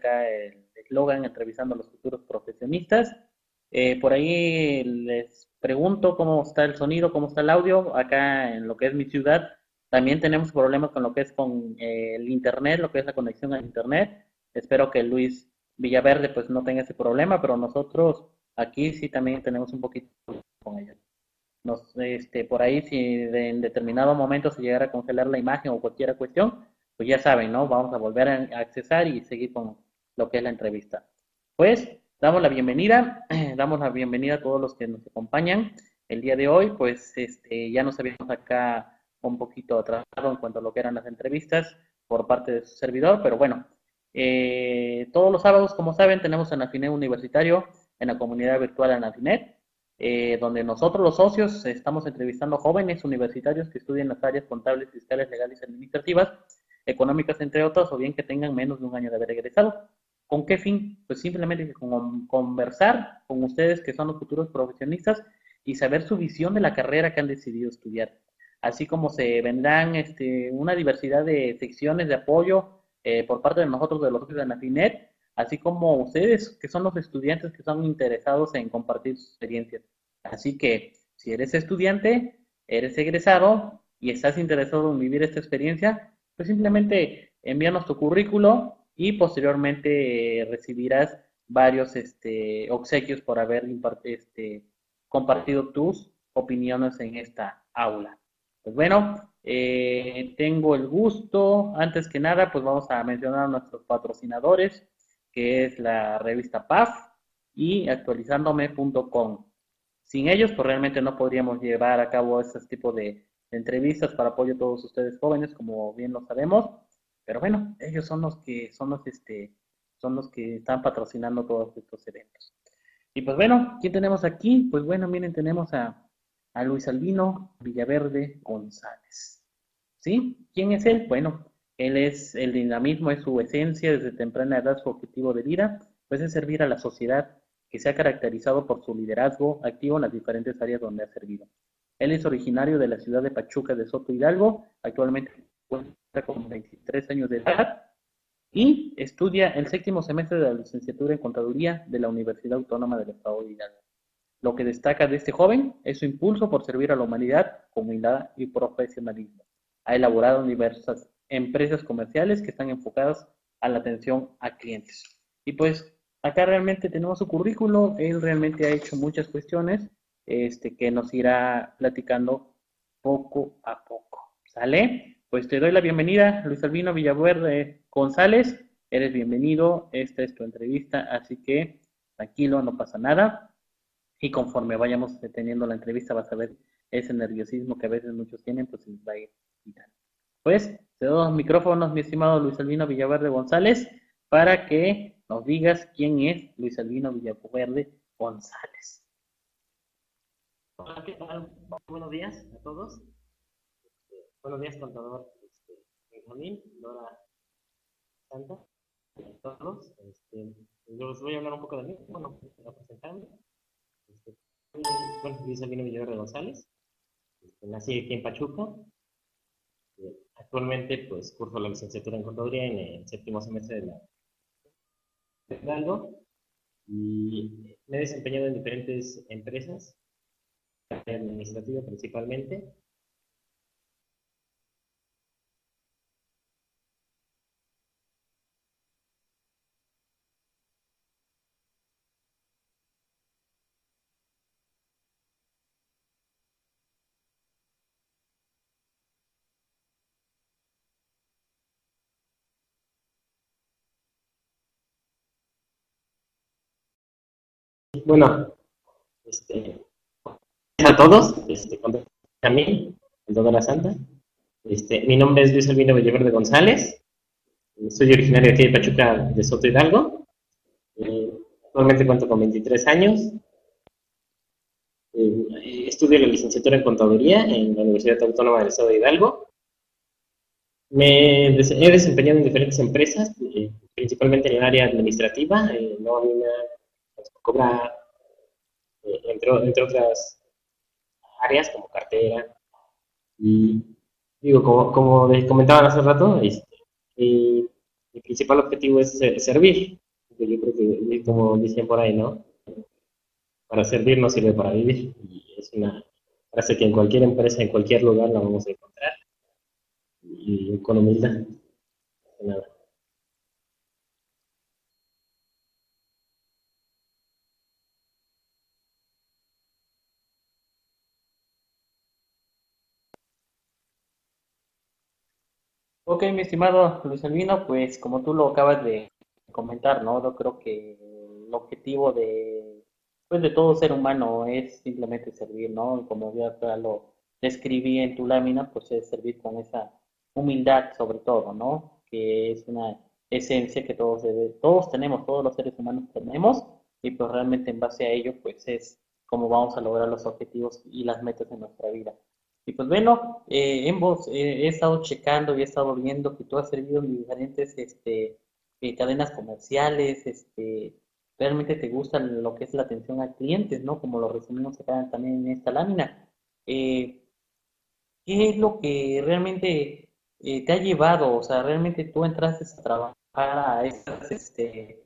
acá el eslogan entrevistando a los futuros profesionistas. Eh, por ahí les pregunto cómo está el sonido, cómo está el audio. Acá en lo que es mi ciudad también tenemos problemas con lo que es con eh, el internet, lo que es la conexión al internet. Espero que Luis Villaverde pues no tenga ese problema, pero nosotros aquí sí también tenemos un poquito con ellos. Nos, este, por ahí si en determinado momento se llegara a congelar la imagen o cualquier cuestión, pues ya saben, ¿no? Vamos a volver a accesar y seguir con lo que es la entrevista. Pues damos la bienvenida, damos la bienvenida a todos los que nos acompañan el día de hoy, pues este, ya nos habíamos acá un poquito atrasado en cuanto a lo que eran las entrevistas por parte de su servidor, pero bueno, eh, todos los sábados, como saben, tenemos en Afinet Universitario, en la comunidad virtual Anafinet, eh, donde nosotros los socios estamos entrevistando jóvenes universitarios que estudian las áreas contables, fiscales, legales administrativas económicas, entre otras, o bien que tengan menos de un año de haber egresado. ¿Con qué fin? Pues simplemente con, conversar con ustedes que son los futuros profesionistas y saber su visión de la carrera que han decidido estudiar. Así como se vendrán este, una diversidad de secciones de apoyo eh, por parte de nosotros, de los de Nafinet, así como ustedes que son los estudiantes que son interesados en compartir sus experiencias. Así que si eres estudiante, eres egresado y estás interesado en vivir esta experiencia, pues simplemente envíanos tu currículo y posteriormente recibirás varios este, obsequios por haber este, compartido tus opiniones en esta aula. Pues bueno, eh, tengo el gusto, antes que nada, pues vamos a mencionar a nuestros patrocinadores, que es la revista PAF y actualizándome.com. Sin ellos, pues realmente no podríamos llevar a cabo este tipo de, entrevistas para apoyo a todos ustedes jóvenes, como bien lo sabemos. Pero bueno, ellos son los que son los este son los que están patrocinando todos estos eventos. Y pues bueno, ¿quién tenemos aquí? Pues bueno, miren, tenemos a, a Luis Albino Villaverde González. ¿Sí? ¿Quién es él? Bueno, él es el dinamismo, es su esencia desde temprana edad, su objetivo de vida, pues es servir a la sociedad que se ha caracterizado por su liderazgo activo en las diferentes áreas donde ha servido. Él es originario de la ciudad de Pachuca de Soto Hidalgo, actualmente cuenta con 23 años de edad y estudia el séptimo semestre de la licenciatura en Contaduría de la Universidad Autónoma del Estado de Hidalgo. Lo que destaca de este joven es su impulso por servir a la humanidad con humildad y profesionalismo. Ha elaborado diversas empresas comerciales que están enfocadas a la atención a clientes. Y pues acá realmente tenemos su currículo, él realmente ha hecho muchas cuestiones este, que nos irá platicando poco a poco. ¿Sale? Pues te doy la bienvenida, Luis Albino Villaverde González. Eres bienvenido, esta es tu entrevista, así que tranquilo, no pasa nada. Y conforme vayamos teniendo la entrevista, vas a ver ese nerviosismo que a veces muchos tienen, pues se va a ir quitando. Pues te doy los micrófonos, mi estimado Luis Albino Villaverde González, para que nos digas quién es Luis Albino Villaverde González. Hola, ¿qué tal? Buenos días a todos. Buenos días, contador este, Benjamín, Dora Santa, a todos. Este, yo les voy a hablar un poco de mí, bueno, para presentarme. Este, bueno, Luis Albino Villaverde González. Este, nací aquí en Pachuca. Este, actualmente, pues, curso la licenciatura en contaduría en el séptimo semestre de la y me he desempeñado en diferentes empresas administrativa principalmente. Bueno, este, a todos, este, a mí, el de la Santa. Este, mi nombre es Luis Albino Villaverde González. Soy originario aquí de Pachuca, de Soto Hidalgo. Eh, actualmente cuento con 23 años. Eh, estudio la licenciatura en Contaduría en la Universidad Autónoma del Estado de Hidalgo. Me he desempeñado en diferentes empresas, eh, principalmente en el área administrativa, nómina, cobra, entre, entre otras áreas como cartera. Y digo, como, como les comentaba hace rato, este, mi principal objetivo es servir. Yo creo que, como dicen por ahí, ¿no? Para servir no sirve para vivir. Y es una frase que en cualquier empresa, en cualquier lugar la vamos a encontrar. Y con humildad. Nada. Ok, mi estimado Luis Albino, pues como tú lo acabas de comentar, ¿no? Yo creo que el objetivo de, pues, de todo ser humano es simplemente servir, ¿no? Como ya lo describí en tu lámina, pues es servir con esa humildad sobre todo, ¿no? Que es una esencia que todos, todos tenemos, todos los seres humanos tenemos, y pues realmente en base a ello, pues es como vamos a lograr los objetivos y las metas en nuestra vida. Y pues bueno, eh, vos eh, he estado checando y he estado viendo que tú has servido en diferentes este, eh, cadenas comerciales, este, realmente te gusta lo que es la atención a clientes, ¿no? Como lo resumimos acá también en esta lámina. ¿Qué es lo que realmente te ha llevado? O sea, realmente tú entraste a trabajar a estas este,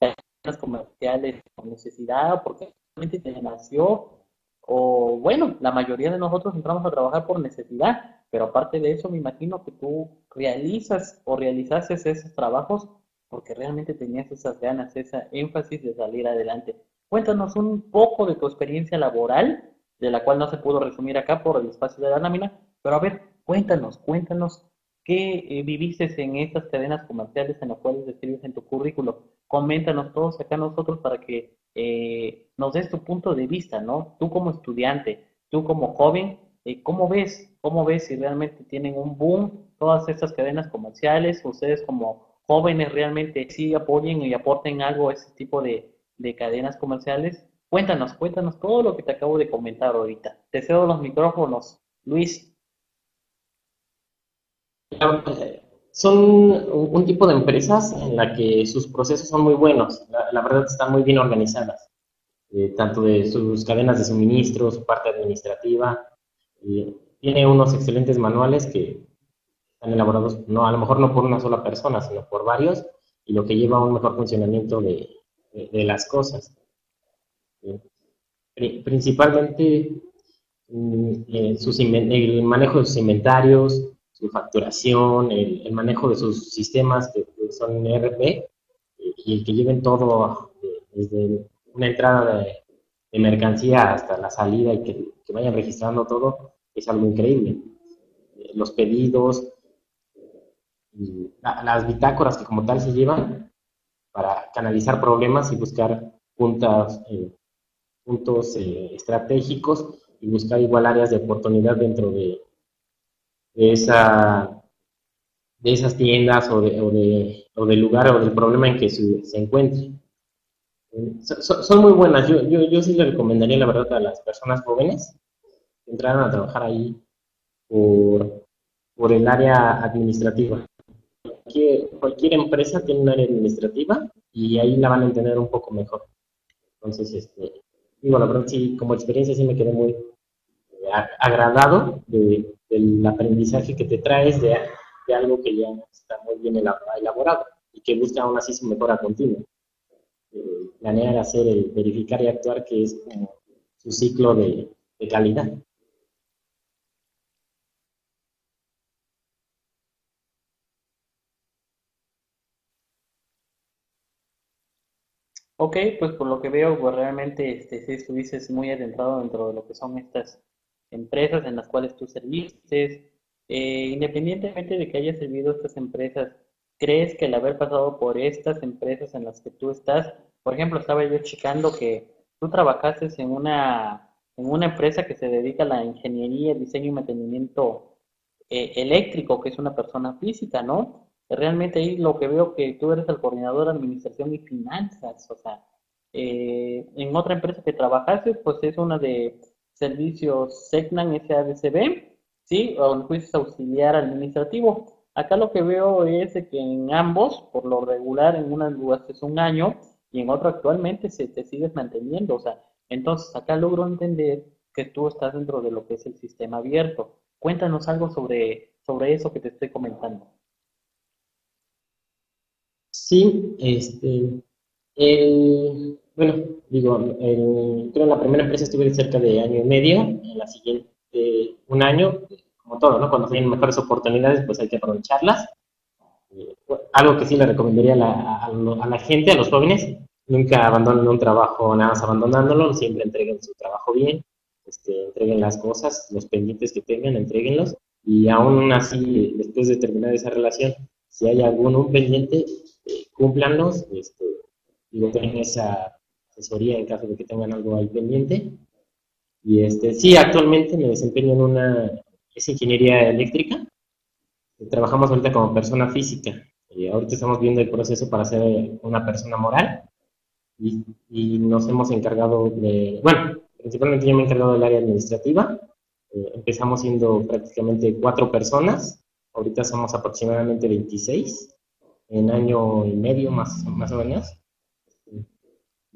cadenas comerciales con necesidad, porque realmente te nació o bueno, la mayoría de nosotros entramos a trabajar por necesidad, pero aparte de eso me imagino que tú realizas o realizaste esos trabajos porque realmente tenías esas ganas, esa énfasis de salir adelante. Cuéntanos un poco de tu experiencia laboral, de la cual no se pudo resumir acá por el espacio de la lámina, pero a ver, cuéntanos, cuéntanos qué eh, viviste en estas cadenas comerciales en las cuales describes en tu currículo. Coméntanos todos acá nosotros para que eh, nos des tu punto de vista, ¿no? Tú como estudiante, tú como joven, eh, ¿cómo ves? ¿Cómo ves si realmente tienen un boom todas estas cadenas comerciales? Ustedes como jóvenes realmente sí apoyen y aporten algo a ese tipo de, cadenas comerciales. Cuéntanos, cuéntanos todo lo que te acabo de comentar ahorita. Te cedo los micrófonos, Luis. Son un tipo de empresas en la que sus procesos son muy buenos, la, verdad están muy bien organizadas, eh, tanto de sus cadenas de suministro, su parte administrativa, tiene unos excelentes manuales que están elaborados, no, a lo mejor no por una sola persona, sino por varios, y lo que lleva a un mejor funcionamiento de, las cosas. principalmente mm, eh, el manejo de sus inventarios, su facturación, el, manejo de sus sistemas que, son ERP eh, y que lleven todo eh, desde una entrada de, mercancía hasta la salida y que, vayan registrando todo es algo increíble. Eh, los pedidos, las bitácoras que como tal se llevan para canalizar problemas y buscar puntas, puntos estratégicos y buscar igual áreas de oportunidad dentro de, de, esa, de esas tiendas o, de, o, de, o del lugar o del problema en que se, se encuentre. son muy buenas. Yo, yo, yo sí le recomendaría, la verdad, a las personas jóvenes que entraran a trabajar ahí por, por el área administrativa. Cualquier, cualquier empresa tiene un área administrativa y ahí la van a entender un poco mejor. Entonces, este, digo, la verdad, sí, como experiencia sí me quedé muy eh, agradado de, del aprendizaje que te traes de, algo que ya está muy bien elaborado y que busca aún así su mejora continua. Eh, planear, hacer, verificar y actuar, que es como su ciclo de, calidad. Ok, pues por lo que veo, pues realmente este, si estuviste muy adentrado dentro de lo que son estas empresas en las cuales tú serviste, eh, independientemente de que hayas servido estas empresas, ¿crees que el haber pasado por estas empresas en las que tú estás, por ejemplo, estaba yo checando que tú trabajaste en una, en una empresa que se dedica a la ingeniería, diseño y mantenimiento eh, eléctrico, que es una persona física, ¿no? Realmente ahí lo que veo que tú eres el coordinador de administración y finanzas, o sea, eh, en otra empresa que trabajaste, pues es una de servicios SECNAN SADCB, ¿sí? O el juicio auxiliar administrativo. Acá lo que veo es que en ambos, por lo regular, en una lugar es un año y en otro actualmente se te sigues manteniendo. O sea, entonces acá logro entender que tú estás dentro de lo que es el sistema abierto. Cuéntanos algo sobre, sobre eso que te estoy comentando. Sí, este, bueno, digo, creo que en la primera empresa estuve cerca de año y medio, en la siguiente un año, como todo, ¿no? Cuando tienen mejores oportunidades, pues hay que aprovecharlas. Eh, algo que sí le recomendaría a la, a la gente, a los jóvenes, nunca abandonen un trabajo nada más abandonándolo, siempre entreguen su trabajo bien, este, entreguen las cosas, los pendientes que tengan, entreguenlos, y aún así, después de terminar esa relación, si hay algún un pendiente, eh, cúmplanlos, este, y tengan esa asesoría en caso de que tengan algo ahí pendiente. Y este, sí, actualmente me desempeño en una, es ingeniería eléctrica, trabajamos ahorita como persona física, y ahorita estamos viendo el proceso para ser una persona moral, y, nos hemos encargado de, bueno, principalmente yo me he encargado del área administrativa. Eh, empezamos siendo prácticamente cuatro personas, ahorita somos aproximadamente 26 en año y medio más, más o menos.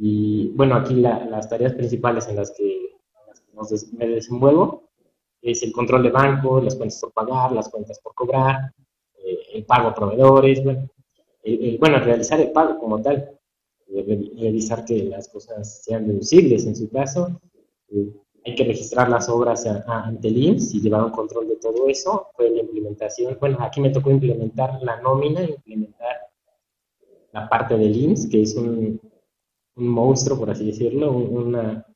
Y bueno, aquí las tareas principales en las que, me desenvuelvo es el control de banco, las cuentas por pagar, las cuentas por cobrar, eh, el pago a proveedores, bueno, bueno, realizar el pago como tal revisar que las cosas sean deducibles en su caso. Eh, hay que registrar las obras ante el IMSS y llevar un control de todo eso. Fue la implementación, bueno, aquí me tocó implementar la nómina, implementar la parte del IMSS, que es un, un monstruo, por así decirlo, una,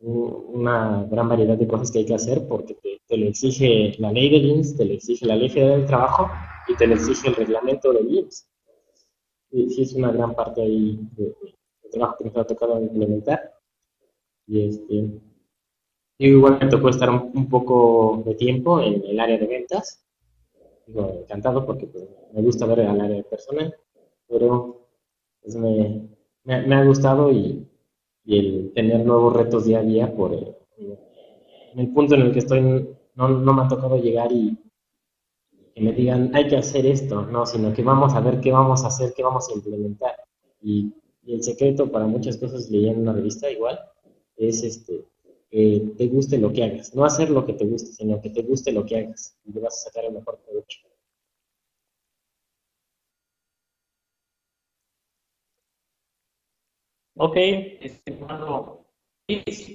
una gran variedad de cosas que hay que hacer porque te, te, lo exige la ley del IMSS, te lo exige la ley federal del trabajo y te lo exige el reglamento del IMSS sí, es una gran parte ahí de, trabajo que nos ha tocado implementar. Y este, igual me tocó estar un, poco de tiempo en el área de ventas. Digo, encantado porque pues, me gusta ver al área de personal, pero pues, me, me, ha gustado y, el tener nuevos retos día a día por el, en el punto en el que estoy no, no me ha tocado llegar y, que me digan, hay que hacer esto, no, sino que vamos a ver qué vamos a hacer, qué vamos a implementar. Y, el secreto para muchas cosas, leí en una revista igual, es este, que te guste lo que hagas. No hacer lo que te guste, sino que te guste lo que hagas. Y te vas a sacar el mejor provecho. Ok, estimado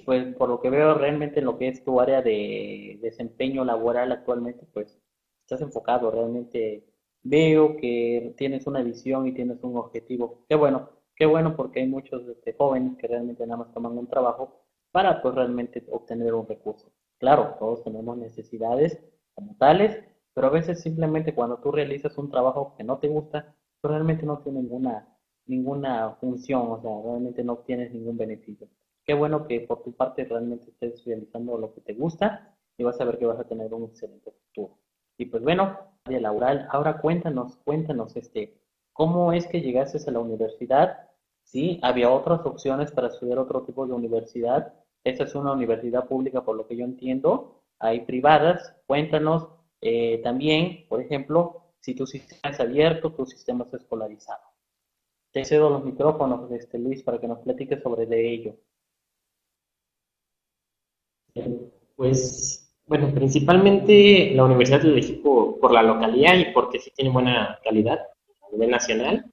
pues por lo que veo realmente en lo que es tu área de desempeño laboral actualmente, pues estás enfocado, realmente veo que tienes una visión y tienes un objetivo. Qué bueno, qué bueno porque hay muchos este, jóvenes que realmente nada más toman un trabajo para pues realmente obtener un recurso. Claro, todos tenemos necesidades como tales, pero a veces simplemente cuando tú realizas un trabajo que no te gusta, pues realmente no tiene ninguna, ninguna función, o sea, realmente no obtienes ningún beneficio. Qué bueno que por tu parte realmente estés realizando lo que te gusta y vas a ver que vas a tener un excelente futuro. Y pues bueno, de laboral, ahora cuéntanos, cuéntanos, este, ¿cómo es que llegaste a la universidad? Sí, había otras opciones para estudiar otro tipo de universidad. Esta es una universidad pública, por lo que yo entiendo. Hay privadas. Cuéntanos eh, también, por ejemplo, si tu sistema es abierto, tu sistema es escolarizado. Te cedo los micrófonos, este, Luis, para que nos platiques sobre de ello. Pues bueno, principalmente la universidad lo elegí por, la localidad y porque sí tiene buena calidad a nivel nacional.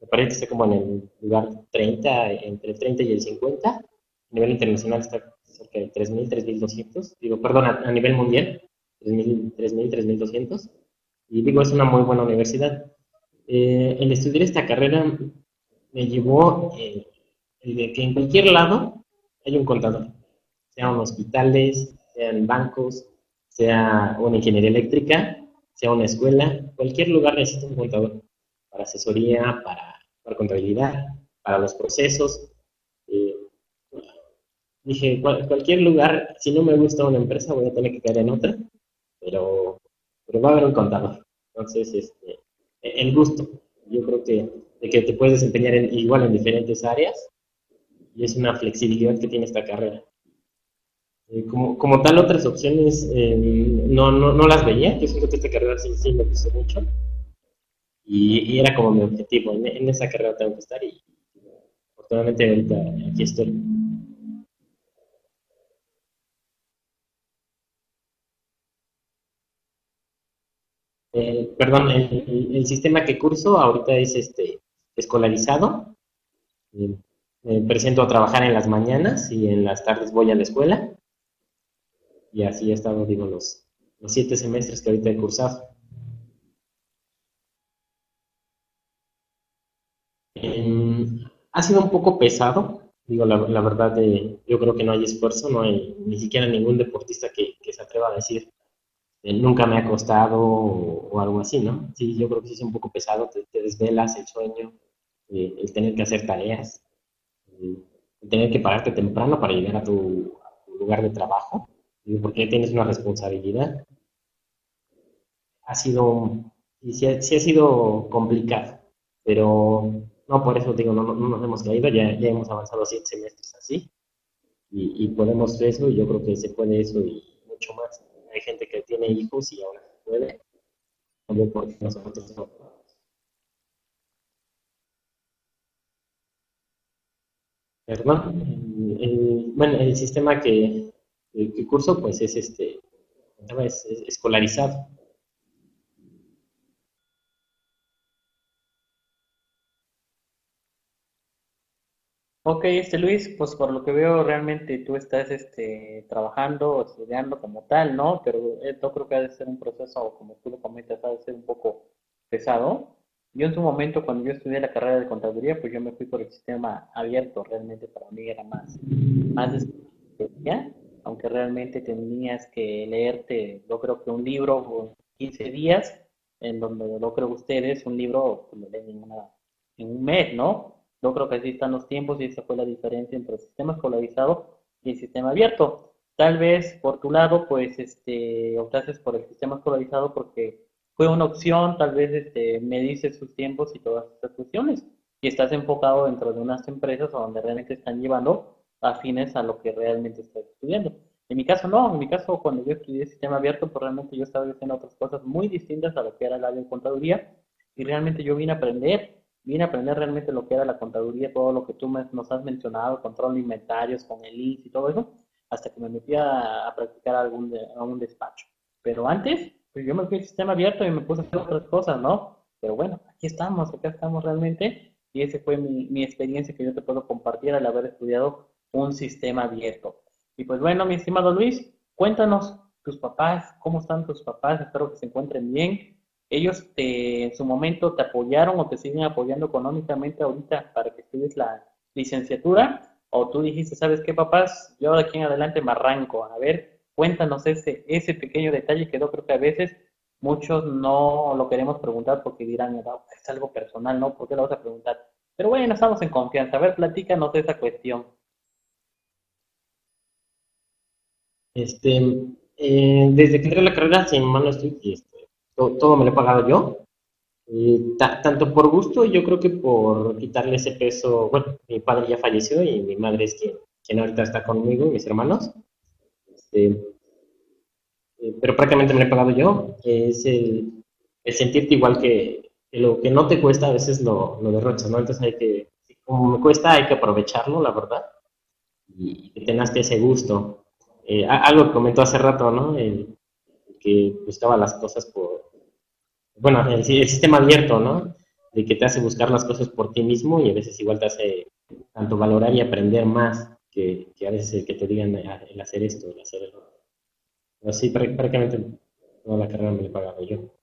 Me parece que está como en el lugar 30, entre el 30 y el 50. A nivel internacional está cerca de 3.000, 3.200. Digo, perdón, a, nivel mundial, 3.000, 3.200. Y digo, es una muy buena universidad. Eh, el estudiar esta carrera me llevó eh, el de que en cualquier lado hay un contador, sean hospitales, sean bancos, sea una ingeniería eléctrica, sea una escuela, cualquier lugar necesita un contador para asesoría, para, contabilidad, para los procesos. Eh, dije, cualquier lugar, si no me gusta una empresa, voy a tener que caer en otra, pero, pero va a haber un contador. Entonces, este, el gusto, yo creo que, de que te puedes desempeñar igual en diferentes áreas y es una flexibilidad que tiene esta carrera. Eh, como, como, tal, otras opciones eh, no, no, no, las veía. Yo siento que esta carrera sí, sí me gustó mucho. Y, era como mi objetivo. En, esa carrera tengo que estar y afortunadamente ahorita aquí estoy. Eh, perdón, el, sistema que curso ahorita es este escolarizado. me presento a trabajar en las mañanas y en las tardes voy a la escuela. Y así he estado, digo, los, los siete semestres que ahorita he cursado. ha sido un poco pesado, digo, la, verdad, eh, yo creo que no hay esfuerzo, no hay ni siquiera ningún deportista que, se atreva a decir, eh, nunca me ha costado o, algo así, ¿no? Sí, yo creo que sí es un poco pesado, te, desvelas el sueño, eh, el tener que hacer tareas, el tener que pararte temprano para llegar a tu, lugar de trabajo, porque tienes una responsabilidad. Ha sido, sí ha sido complicado, pero no, por eso digo, no, no, nos hemos caído, ya, ya hemos avanzado siete semestres así y, y podemos eso y yo creo que se puede eso y mucho más. Hay gente que tiene hijos y ahora puede, también nosotros. El, bueno, el sistema que, que curso pues es este es escolarizado. Ok, este Luis, pues por lo que veo realmente tú estás este, trabajando, estudiando como tal, ¿no? Pero esto creo que ha de ser un proceso, como tú lo comentas, ha de ser un poco pesado. Yo en su momento, cuando yo estudié la carrera de contaduría, pues yo me fui por el sistema abierto, realmente para mí era más, más aunque realmente tenías que leerte, yo creo que un libro por 15 días, en donde yo creo que ustedes un libro pues, lo leen en un mes, ¿no? Yo creo que así están los tiempos y esa fue la diferencia entre el sistema escolarizado y el sistema abierto. Tal vez por tu lado, pues, este, optaste por el sistema escolarizado porque fue una opción, tal vez este, me dices sus tiempos y todas estas cuestiones. Y estás enfocado dentro de unas empresas donde realmente están llevando afines a lo que realmente estás estudiando. En mi caso no, en mi caso cuando yo estudié sistema abierto, pues realmente yo estaba haciendo otras cosas muy distintas a lo que era el área de contaduría y realmente yo vine a aprender vine a aprender realmente lo que era la contaduría, todo lo que tú nos has mencionado, control de inventarios con el INS y todo eso, hasta que me metí a, practicar algún, algún despacho. Pero antes, pues yo me fui al sistema abierto y me puse a hacer otras cosas, ¿no? Pero bueno, aquí estamos, acá estamos realmente, y esa fue mi, mi experiencia que yo te puedo compartir al haber estudiado un sistema abierto. Y pues bueno, mi estimado Luis, cuéntanos tus papás, cómo están tus papás, espero que se encuentren bien, ellos en su momento te apoyaron o te siguen apoyando económicamente ahorita para que estudies la licenciatura o tú dijiste, ¿sabes qué, papás? Yo de aquí en adelante me arranco. A ver, cuéntanos ese, ese pequeño detalle que yo creo que a veces muchos no lo queremos preguntar porque dirán, es algo personal, ¿no? ¿Por qué lo vas a preguntar? Pero bueno, estamos en confianza. A ver, platícanos de esa cuestión. Este, eh, desde que entré la carrera, sin mano estoy, este, todo, me lo he pagado yo. tanto por gusto, yo creo que por quitarle ese peso, bueno, mi padre ya falleció y mi madre es quien, quien ahorita está conmigo, mis hermanos. Este, eh, pero prácticamente me lo he pagado yo. Es el, sentirte igual que, lo que no te cuesta a veces lo, lo derrochas, ¿no? Entonces hay que, como me cuesta, hay que aprovecharlo, la verdad, y que tengas ese gusto. Eh, algo que comentó hace rato, ¿no? El, que buscaba las cosas por, bueno, el, sistema abierto, ¿no? De que te hace buscar las cosas por ti mismo y a veces igual te hace tanto valorar y aprender más que, a veces el que te digan el hacer esto, el hacer eso. Pero sí, prácticamente toda la carrera me la he pagado yo.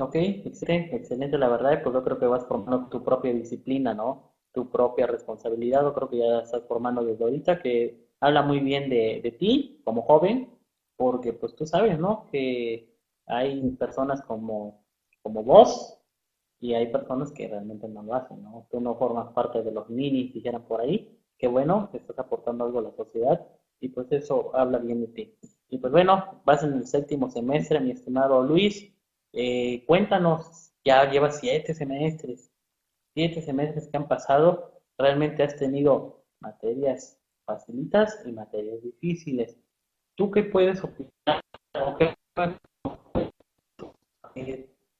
Ok, excelente, excelente la verdad, pues yo creo que vas formando tu propia disciplina, ¿no? Tu propia responsabilidad, yo creo que ya estás formando desde ahorita, que habla muy bien de, ti como joven, porque pues tú sabes, ¿no? Que hay personas como, como vos y hay personas que realmente no lo hacen, ¿no? Tú no formas parte de los minis, dijeran por ahí, que bueno, que estás aportando algo a la sociedad y pues eso habla bien de ti. Y pues bueno, vas en el séptimo semestre, mi estimado Luis, eh, cuéntanos, ya llevas siete semestres, siete semestres que han pasado, realmente has tenido materias facilitas y materias difíciles. ¿Tú qué puedes opinar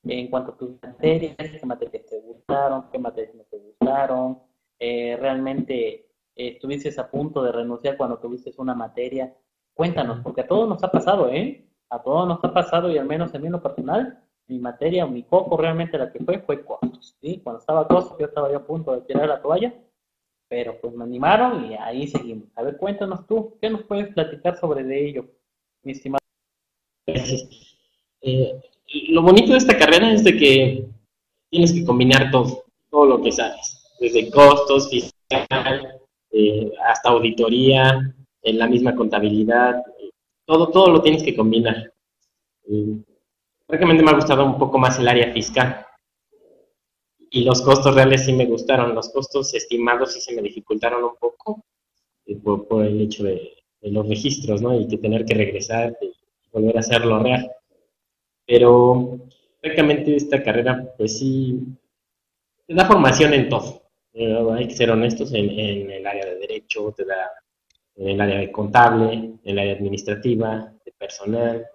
en cuanto a tus materias? ¿Qué materias te gustaron? ¿Qué materias no te gustaron? Eh, realmente, eh, estuviste a punto de renunciar cuando tuviste una materia. Cuéntanos, porque a todos nos ha pasado, ¿eh? A todos nos ha pasado y al menos en mí lo personal, mi materia, mi coco realmente la que fue, fue costos, ¿sí? Cuando estaba costos, yo estaba ya a punto de tirar la toalla, pero pues me animaron y ahí seguimos. A ver, cuéntanos tú, ¿qué nos puedes platicar sobre de ello, mi estimado? Eh, lo bonito de esta carrera es de que tienes que combinar todo, todo lo que sabes, desde costos, fiscal, eh, hasta auditoría, en la misma contabilidad, todo, todo lo tienes que combinar. Eh, francamente me ha gustado un poco más el área fiscal. Y los costos reales sí me gustaron, los costos estimados sí se me dificultaron un poco eh, por, el hecho de, los registros, ¿no? Y que tener que regresar y volver a hacerlo real. Pero francamente esta carrera, pues sí, te da formación en todo. Eh, hay que ser honestos en, el área de derecho, te da en el área de contable, en el área administrativa, de personal,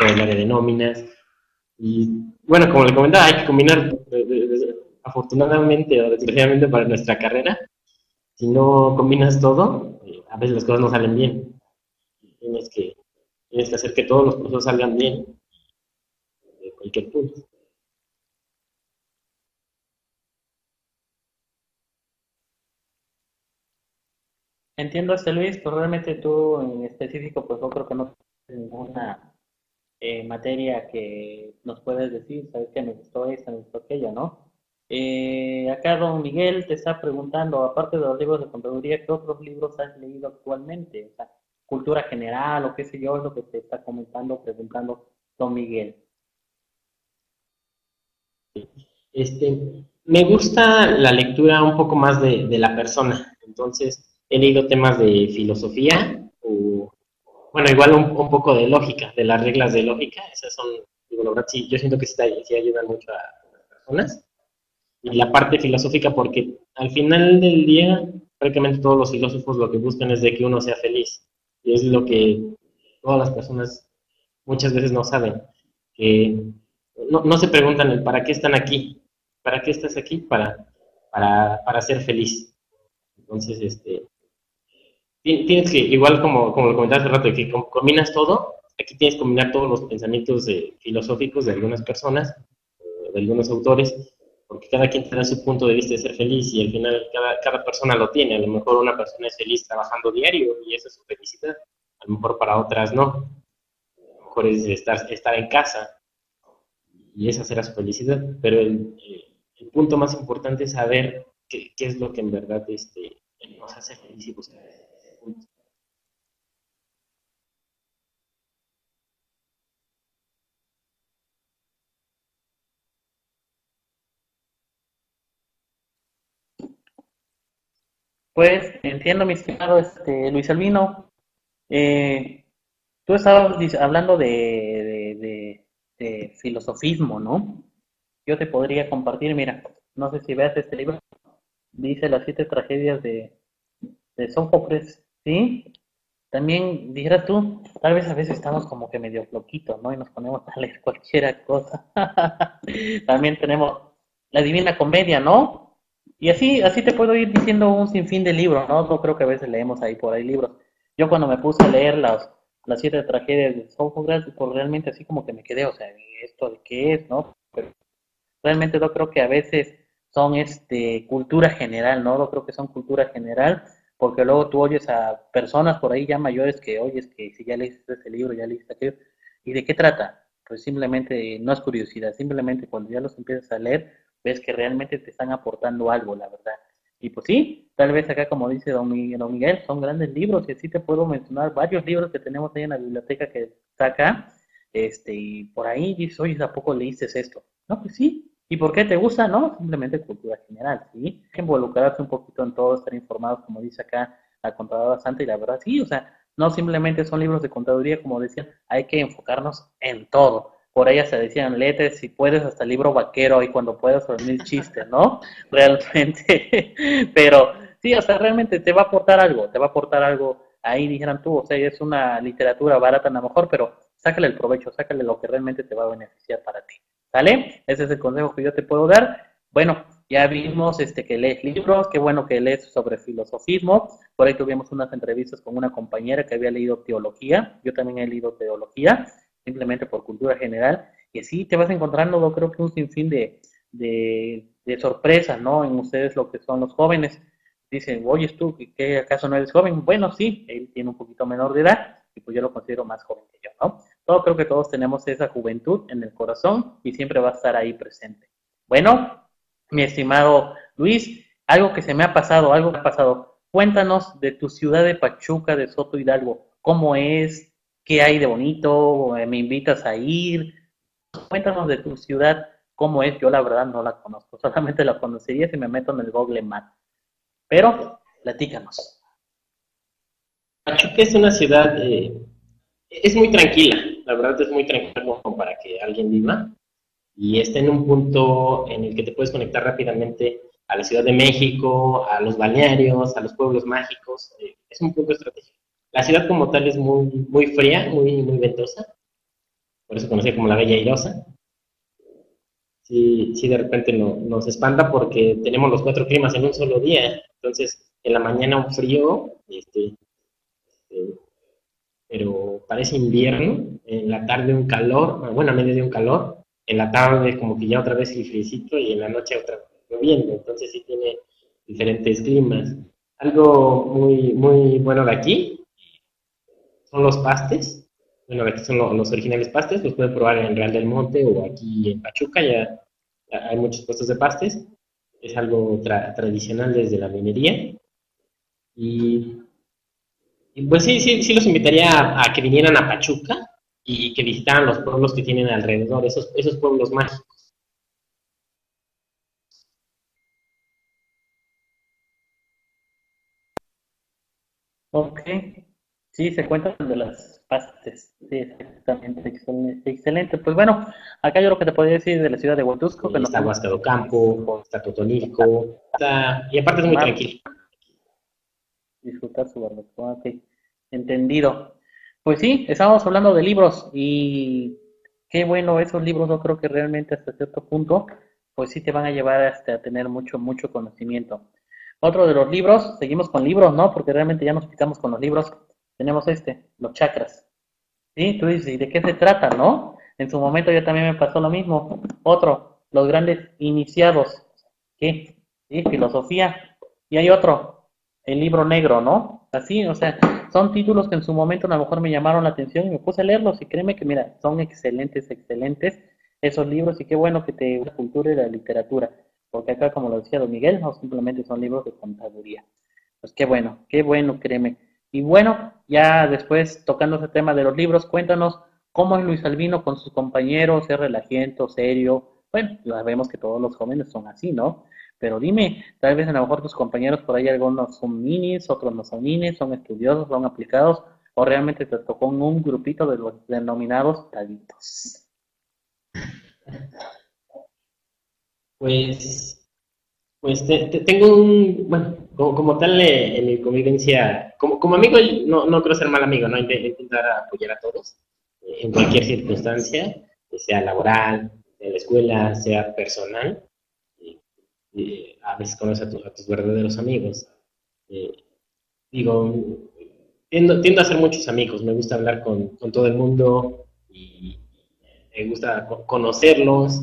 en el área de nóminas. Y bueno, como le comentaba, hay que combinar, afortunadamente o desgraciadamente para nuestra carrera, si no combinas todo, eh, a veces las cosas no salen bien. Tienes que, tienes que hacer que todos los procesos salgan bien de cualquier punto. Entiendo, este Luis, pero realmente tú en específico, pues no creo que no tienes ninguna eh, materia que nos puedes decir, sabes que me gustó esta, me gustó aquella, ¿no? Eh, acá don Miguel te está preguntando, aparte de los libros de contaduría, ¿qué otros libros has leído actualmente? O cultura general o qué sé yo, es lo que te está comentando, preguntando don Miguel. Este, me gusta la lectura un poco más de, la persona, entonces he leído temas de filosofía, bueno, igual un, poco de lógica, de las reglas de lógica, esas son, digo, la verdad, sí, yo siento que sí, ayudan mucho a las personas. Y la parte filosófica, porque al final del día, prácticamente todos los filósofos lo que buscan es de que uno sea feliz. Y es lo que todas las personas muchas veces no saben. Que no, no se preguntan el para qué están aquí. ¿Para qué estás aquí? Para, para, para ser feliz. Entonces, este, tienes que, igual como, como lo comentaba hace rato, que combinas todo, aquí tienes que combinar todos los pensamientos filosóficos de algunas personas, de algunos autores, porque cada quien tiene su punto de vista de ser feliz y al final cada, cada persona lo tiene. A lo mejor una persona es feliz trabajando diario y esa es su felicidad, a lo mejor para otras no. A lo mejor es estar, estar en casa y esa será su felicidad, pero el, el punto más importante es saber qué, qué, es lo que en verdad este, nos hace feliz y buscar pues entiendo, mi estimado este, Luis Albino. Eh, tú estabas hablando de, filosofismo, ¿no? Yo te podría compartir, mira, no sé si veas este libro, dice las siete tragedias de, de Sófocles, ¿sí? También dijeras tú, tal vez a veces estamos como que medio floquitos, ¿no? Y nos ponemos a leer cualquier cosa. También tenemos la Divina Comedia, ¿no? Y así, así te puedo ir diciendo un sinfín de libros, ¿no? No creo que a veces leemos ahí por ahí libros. Yo cuando me puse a leer las, las siete tragedias de Sófocles, pues realmente así como que me quedé, o sea, ¿esto de qué es, no? Pero realmente yo creo que a veces son este cultura general, ¿no? Yo creo que son cultura general porque luego tú oyes a personas por ahí ya mayores que oyes que si ya leíste ese libro, ya leíste aquello, ¿y de qué trata? Pues simplemente no es curiosidad, simplemente cuando ya los empiezas a leer, ves que realmente te están aportando algo, la verdad. Y pues sí, tal vez acá, como dice don Miguel, son grandes libros, y así te puedo mencionar varios libros que tenemos ahí en la biblioteca que está acá, este, y por ahí dices, oye, ¿a poco leíste esto? No, pues sí, ¿Y por qué te gusta? No, simplemente cultura general, ¿sí? Hay que involucrarse un poquito en todo, estar informados, como dice acá la contadora Santa, y la verdad, sí, o sea, no simplemente son libros de contaduría, como decían, hay que enfocarnos en todo. Por ella se decían, léete si puedes hasta el libro vaquero y cuando puedas dormir chistes, ¿no? Realmente, pero sí, o sea, realmente te va a aportar algo, te va a aportar algo. Ahí dijeran tú, o sea, es una literatura barata a lo mejor, pero sácale el provecho, sácale lo que realmente te va a beneficiar para ti. ¿Sale? Ese es el consejo que yo te puedo dar. Bueno, ya vimos este, que lees libros, qué bueno que lees sobre filosofismo. Por ahí tuvimos unas entrevistas con una compañera que había leído teología. Yo también he leído teología, simplemente por cultura general. Y sí, te vas encontrando, creo que un sinfín de, de, de sorpresas, ¿no? En ustedes lo que son los jóvenes. Dicen, oye, tú, ¿qué acaso no eres joven? Bueno, sí, él tiene un poquito menor de edad y pues yo lo considero más joven que yo, ¿no? Todo creo que todos tenemos esa juventud en el corazón y siempre va a estar ahí presente. Bueno, mi estimado Luis, algo que se me ha pasado, algo que ha pasado. Cuéntanos de tu ciudad de Pachuca, de Soto Hidalgo. ¿Cómo es? ¿Qué hay de bonito? ¿Me invitas a ir? Cuéntanos de tu ciudad, ¿cómo es? Yo la verdad no la conozco, solamente la conocería si me meto en el Google Maps. Pero, platícanos. Pachuca es una ciudad, eh, es muy tranquila, la verdad es muy tranquila como para que alguien viva y está en un punto en el que te puedes conectar rápidamente a la Ciudad de México, a los balnearios, a los pueblos mágicos. Eh, es un punto estratégico. La ciudad como tal es muy, muy fría, muy, muy ventosa, por eso conocida como la Bella Irosa. Sí, sí de repente nos espanta porque tenemos los cuatro climas en un solo día. Entonces, en la mañana un frío, este, este, pero parece invierno, en la tarde un calor, bueno, a mediodía un calor, en la tarde como que ya otra vez el frío y en la noche otra vez lloviendo, entonces sí tiene diferentes climas. Algo muy, muy bueno de aquí son los pastes, bueno, aquí son los, originales pastes, los pueden probar en Real del Monte o aquí en Pachuca, ya, hay muchos puestos de pastes, es algo tradicional desde la minería. Y, pues sí, sí, sí los invitaría a, a que vinieran a Pachuca, y que visitaran los pueblos que tienen alrededor, esos, esos pueblos mágicos. Ok, sí, se cuentan de las pastes, sí, exactamente, excelente. Pues bueno, acá yo lo que te podría decir de la ciudad de Huatusco. Que está Huasca Campo, está Totonilco, está, y aparte es muy tranquilo. Disfrutar su barbacoa, ok, entendido. Pues sí, estábamos hablando de libros y qué bueno, esos libros yo creo que realmente hasta cierto punto, pues sí te van a llevar hasta a tener mucho, mucho conocimiento. Otro de los libros, seguimos con libros, ¿no? Porque realmente ya nos quitamos con los libros. Tenemos este, los chakras. ¿Sí? Tú dices, ¿y de qué se trata, no? En su momento yo también me pasó lo mismo. Otro, los grandes iniciados. ¿Qué? ¿Sí? Filosofía. Y hay otro, el libro negro, ¿no? Así, o sea, son títulos que en su momento a lo mejor me llamaron la atención y me puse a leerlos y créeme que mira, son excelentes, excelentes esos libros y qué bueno que te la cultura y la literatura, porque acá como lo decía don Miguel, no simplemente son libros de contaduría. Pues qué bueno, qué bueno, créeme. Y bueno, ya después tocando ese tema de los libros, cuéntanos cómo es Luis Albino con sus compañeros, es relajiento, serio. Bueno, sabemos que todos los jóvenes son así, ¿no? Pero dime, tal vez a lo mejor tus compañeros por ahí algunos son minis, otros no son minis, son estudiosos, son aplicados, o realmente te tocó un grupito de los denominados talitos. Pues, pues tengo un, bueno, como, tal eh, en mi convivencia, como, como amigo no, no creo ser mal amigo, ¿no? Intentar apoyar a todos eh, en cualquier circunstancia, sea laboral, en la escuela, sea personal a veces conoces a, tus verdaderos amigos. Eh, digo, tiendo, a hacer muchos amigos, me gusta hablar con, todo el mundo y me gusta conocerlos.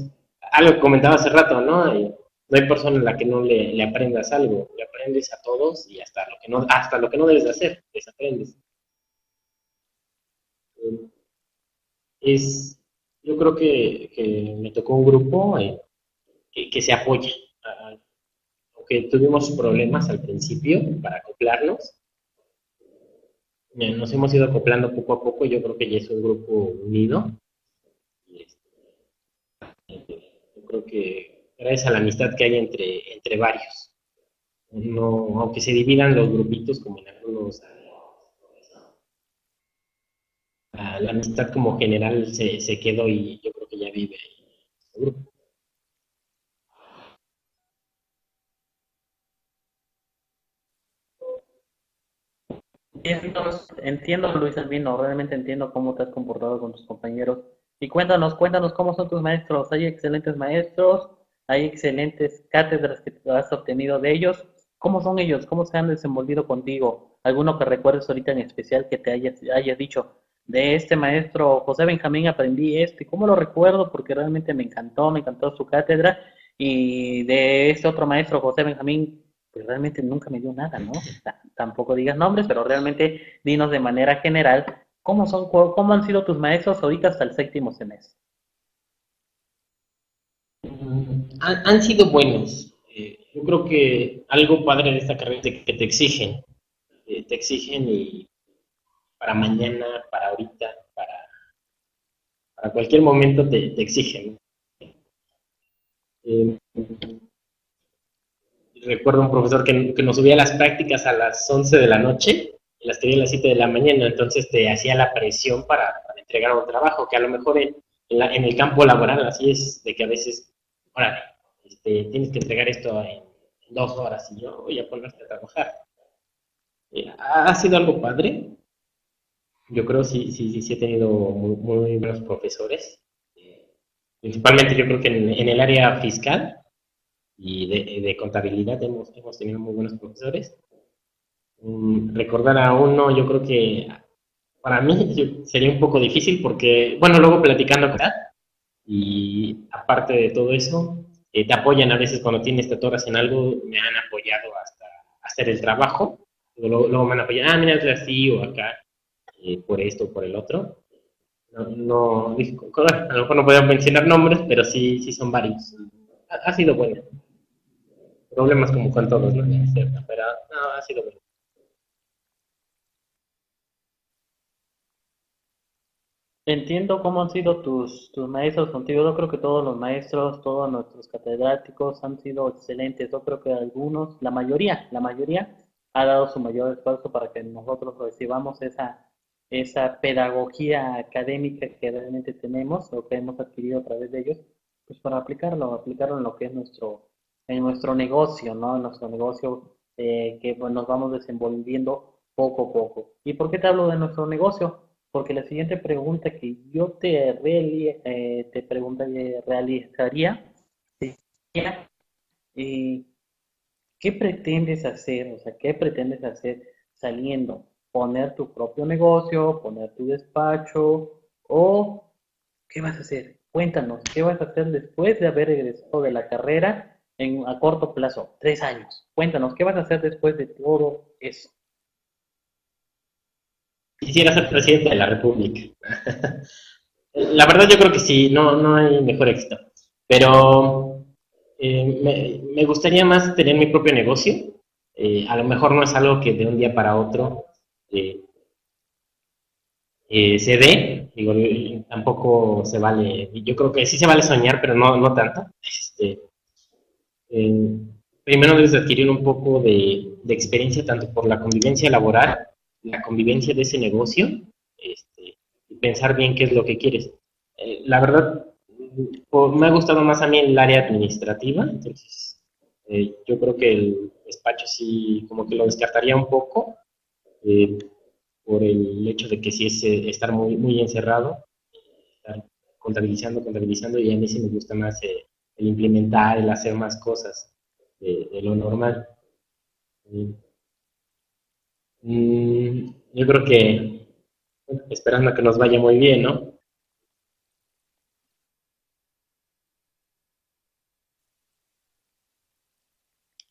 Algo que comentaba hace rato, ¿no? no hay persona en la que no le, aprendas algo, le aprendes a todos y hasta lo que no, hasta lo que no debes de hacer, les aprendes. Eh, es, yo creo que, me tocó un grupo eh, que, que, se apoya, aunque tuvimos problemas al principio para acoplarnos, nos hemos ido acoplando poco a poco. Yo creo que ya es un grupo unido. Yo creo que gracias a la amistad que hay entre, entre varios. No, aunque se dividan los grupitos como en algunos la amistad como general se, se quedó y yo creo que ya vive el grupo. Entiendo, Luis Albino, realmente entiendo cómo te has comportado con tus compañeros. Y cuéntanos, cuéntanos cómo son tus maestros. ¿Hay excelentes maestros? hay excelentes cátedras que has obtenido de ellos. ¿Cómo son ellos? ¿Cómo se han desenvolvido contigo? ¿Alguno que recuerdes ahorita en especial que te hayas, hayas dicho, de este maestro José Benjamín aprendí esto y cómo lo recuerdo porque realmente me encantó, me encantó su cátedra y de este otro maestro José Benjamín pues realmente nunca me dio nada, ¿no? tampoco digas nombres, pero realmente dinos de manera general cómo son, cómo han sido tus maestros ahorita hasta el séptimo semestre. Mm, han, sido buenos. Eh, yo creo que algo padre de esta carrera es que te exigen, eh, te exigen y para mañana, para ahorita, para, cualquier momento te, exigen. Eh, recuerdo un profesor que, que, nos subía las prácticas a las 11 de la noche y las tenía a las 7 de la mañana, entonces te hacía la presión para, entregar un trabajo, que a lo mejor en, el campo laboral así es, de que a veces, órale, este, tienes que entregar esto en dos horas y yo voy a ponerte a trabajar. Eh, ha sido algo padre, yo creo sí, sí, sí, he tenido muy, buenos profesores. Eh, principalmente yo creo que en, el área fiscal y de, contabilidad hemos, hemos, tenido muy buenos profesores. Mm, recordar a uno, yo creo que para mí sería un poco difícil porque, bueno, luego platicando con y aparte de todo eso, eh, te apoyan a veces cuando tienes te toras en algo, me han apoyado hasta hacer el trabajo, luego, luego me han apoyado, ah, mira, así o acá por esto o por el otro. No, no, a lo mejor no podemos mencionar nombres, pero sí, sí son varios. Ha, sido bueno. Problemas como con todos, ¿no? Pero no, ha sido bueno. Entiendo cómo han sido tus, tus maestros contigo. Yo creo que todos los maestros, todos nuestros catedráticos han sido excelentes. Yo creo que algunos, la mayoría, la mayoría ha dado su mayor esfuerzo para que nosotros recibamos esa, esa pedagogía académica que realmente tenemos o que hemos adquirido a través de ellos, pues para aplicarlo, aplicarlo en lo que es nuestro, en nuestro negocio, ¿no? En nuestro negocio eh, que pues, nos vamos desenvolviendo poco a poco. ¿Y por qué te hablo de nuestro negocio? Porque la siguiente pregunta que yo te, eh, te preguntaría, realizaría sería, eh, ¿qué pretendes hacer? O sea, ¿qué pretendes hacer saliendo poner tu propio negocio, poner tu despacho o qué vas a hacer? Cuéntanos, ¿qué vas a hacer después de haber egresado de la carrera en, a corto plazo? Tres años. Cuéntanos, ¿qué vas a hacer después de todo eso? Quisiera ser presidente de la República. la verdad yo creo que sí, no, no hay mejor éxito. Pero eh, me, gustaría más tener mi propio negocio. Eh, a lo mejor no es algo que de un día para otro eh, se dé, digo, tampoco se vale, yo creo que sí se vale soñar, pero no, no tanto. Este, eh, primero debes adquirir un poco de, experiencia tanto por la convivencia laboral, la convivencia de ese negocio, este, y pensar bien qué es lo que quieres. Eh, la verdad, me ha gustado más a mí el área administrativa, entonces yo creo que el despacho sí como que lo descartaría un poco, eh, por el hecho de que si es eh, estar muy, muy encerrado, estar contabilizando, contabilizando, y a mí sí me gusta más eh, el implementar, el hacer más cosas de, lo normal. Mm, yo creo que esperando que nos vaya muy bien, ¿no?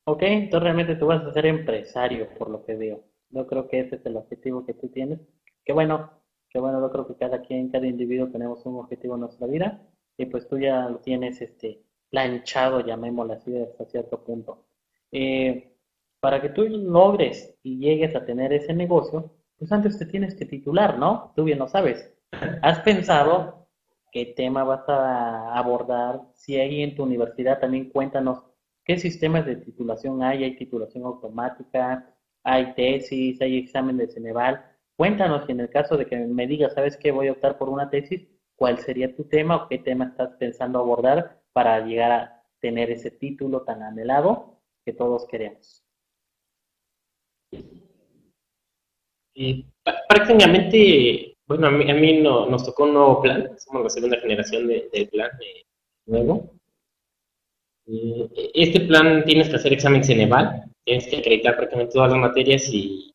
Ok, entonces realmente tú vas a ser empresario, por lo que veo. Yo creo que ese es el objetivo que tú tienes. Que bueno, que bueno, yo creo que cada quien, cada individuo tenemos un objetivo en nuestra vida y pues tú ya lo tienes este planchado, llamémoslo así, hasta cierto punto. Eh, para que tú logres y llegues a tener ese negocio, pues antes te tienes que titular, ¿no? Tú bien lo sabes. ¿Has pensado qué tema vas a abordar? Si hay en tu universidad, también cuéntanos qué sistemas de titulación hay. ¿Hay titulación automática? hay tesis, hay examen de Ceneval. Cuéntanos, en el caso de que me digas, ¿sabes qué? Voy a optar por una tesis, ¿cuál sería tu tema o qué tema estás pensando abordar para llegar a tener ese título tan anhelado que todos queremos? prácticamente, bueno, a mí, no, nos tocó un nuevo plan, somos la segunda generación del plan nuevo. Eh, este plan tienes que hacer examen Ceneval, tienes que acreditar prácticamente todas las materias y,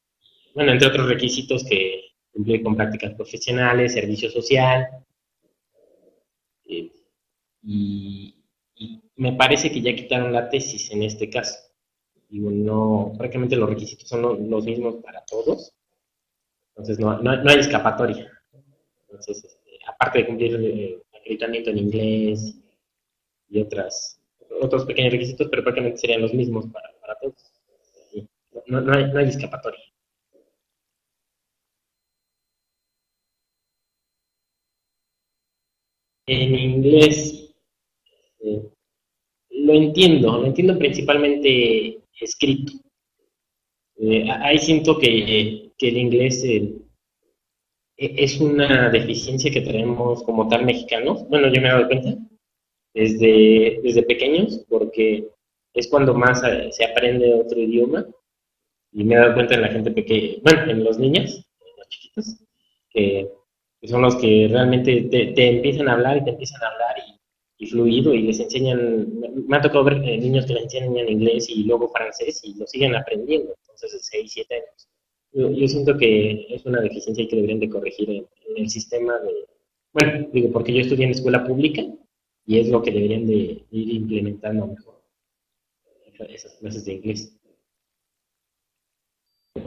bueno, entre otros requisitos que cumplir con prácticas profesionales, servicio social. Eh, y, me parece que ya quitaron la tesis en este caso. y no, prácticamente los requisitos son los, mismos para todos. Entonces no, no, hay escapatoria. Entonces, este, aparte de cumplir el eh, acreditamiento en inglés y otras, otros pequeños requisitos, pero prácticamente serían los mismos para, para todos. No, no, hay, no hay escapatoria. en inglés eh, lo entiendo, lo entiendo principalmente escrito. Eh, ahí siento que, el inglés eh, es una deficiencia que tenemos como tal mexicanos. Bueno, yo me he dado cuenta desde, desde pequeños, porque es cuando más se aprende otro idioma. Y me he dado cuenta en la gente pequeña, bueno, en los niños, en los chiquitos, que que son los que realmente te, empiezan a hablar y te empiezan a hablar y, fluido y les enseñan, me ha tocado ver eh, niños que les enseñan inglés y luego francés y lo siguen aprendiendo, entonces de 6, 7 años. Yo, siento que es una deficiencia y que deberían de corregir en, el sistema de, bueno, digo, porque yo estudié en escuela pública y es lo que deberían de ir implementando mejor, esas clases de inglés.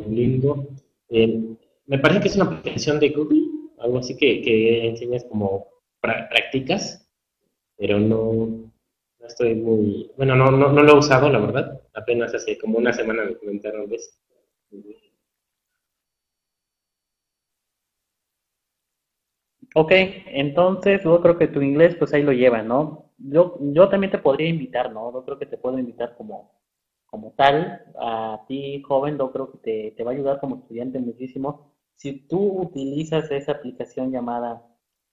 Lindo. Eh, me parece que es una aplicación de Google algo así que, que enseñas como prácticas, pero no, no estoy muy, bueno, no, no, no, lo he usado, la verdad, apenas hace como una semana me comentaron de. Ok, entonces yo creo que tu inglés pues ahí lo lleva, ¿no? Yo, yo también te podría invitar, ¿no? Yo creo que te puedo invitar como, como tal a ti, joven, yo creo que te, te va a ayudar como estudiante muchísimo si tú utilizas esa aplicación llamada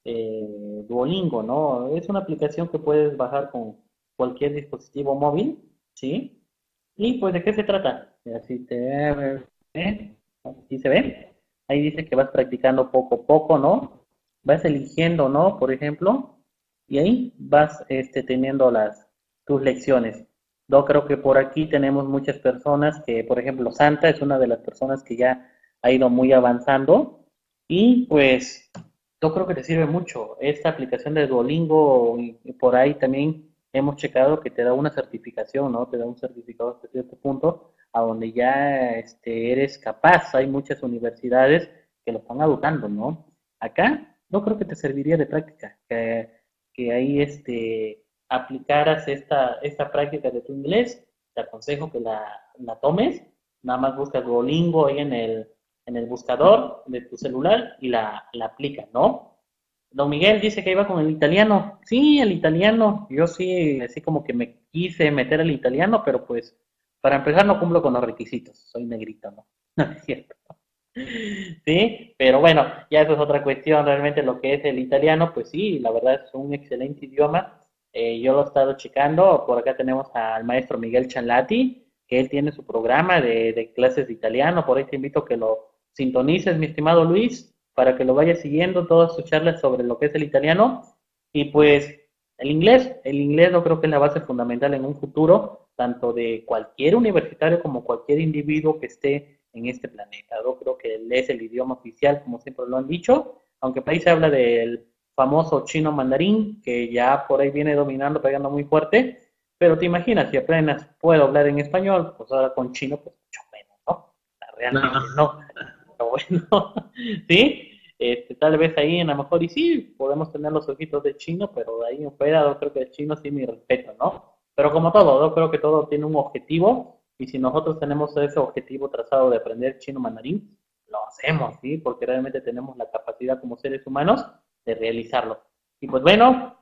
eh, Duolingo, ¿no? Es una aplicación que puedes bajar con cualquier dispositivo móvil, ¿sí? Y pues, ¿de qué se trata? Así te ¿eh? Aquí se ve. Ahí dice que vas practicando poco a poco, ¿no? Vas eligiendo, ¿no? Por ejemplo, y ahí vas este, teniendo las tus lecciones. Yo creo que por aquí tenemos muchas personas que, por ejemplo, Santa es una de las personas que ya ha ido muy avanzando y pues yo creo que te sirve mucho. Esta aplicación de Duolingo, y por ahí también hemos checado que te da una certificación, ¿no? Te da un certificado hasta cierto punto a donde ya este, eres capaz. Hay muchas universidades que lo están educando, ¿no? Acá no creo que te serviría de práctica, que, que ahí este, aplicaras esta, esta práctica de tu inglés. Te aconsejo que la, la tomes. Nada más busca Duolingo ahí en el, en el buscador de tu celular y la, la aplica, ¿no? Don Miguel dice que iba con el italiano. Sí, el italiano. Yo sí, así como que me quise meter al italiano, pero pues para empezar no cumplo con los requisitos. Soy negrito, ¿no? No es cierto. Sí, pero bueno, ya eso es otra cuestión. Realmente lo que es el italiano, pues sí, la verdad es un excelente idioma. Eh, yo lo he estado checando. Por acá tenemos al maestro Miguel Chalati, que él tiene su programa de, de clases de italiano. Por ahí te invito a que lo, sintonices, mi estimado Luis, para que lo vayas siguiendo todas sus charlas sobre lo que es el italiano. Y pues el inglés, el inglés no creo que es la base fundamental en un futuro, tanto de cualquier universitario como cualquier individuo que esté en este planeta. Yo creo que es el idioma oficial, como siempre lo han dicho, aunque por ahí se habla del famoso chino mandarín, que ya por ahí viene dominando, pegando muy fuerte, pero te imaginas, si apenas puedo hablar en español, pues ahora con chino, pues mucho menos, ¿no? Realmente no. bueno, ¿sí? Este, tal vez ahí a lo mejor, y sí, podemos tener los ojitos de chino, pero de ahí en fuera yo creo que el chino sí mi respeto, ¿no? Pero como todo, yo creo que todo tiene un objetivo, y si nosotros tenemos ese objetivo trazado de aprender chino mandarín, lo hacemos, ¿sí? Porque realmente tenemos la capacidad como seres humanos de realizarlo. Y pues bueno,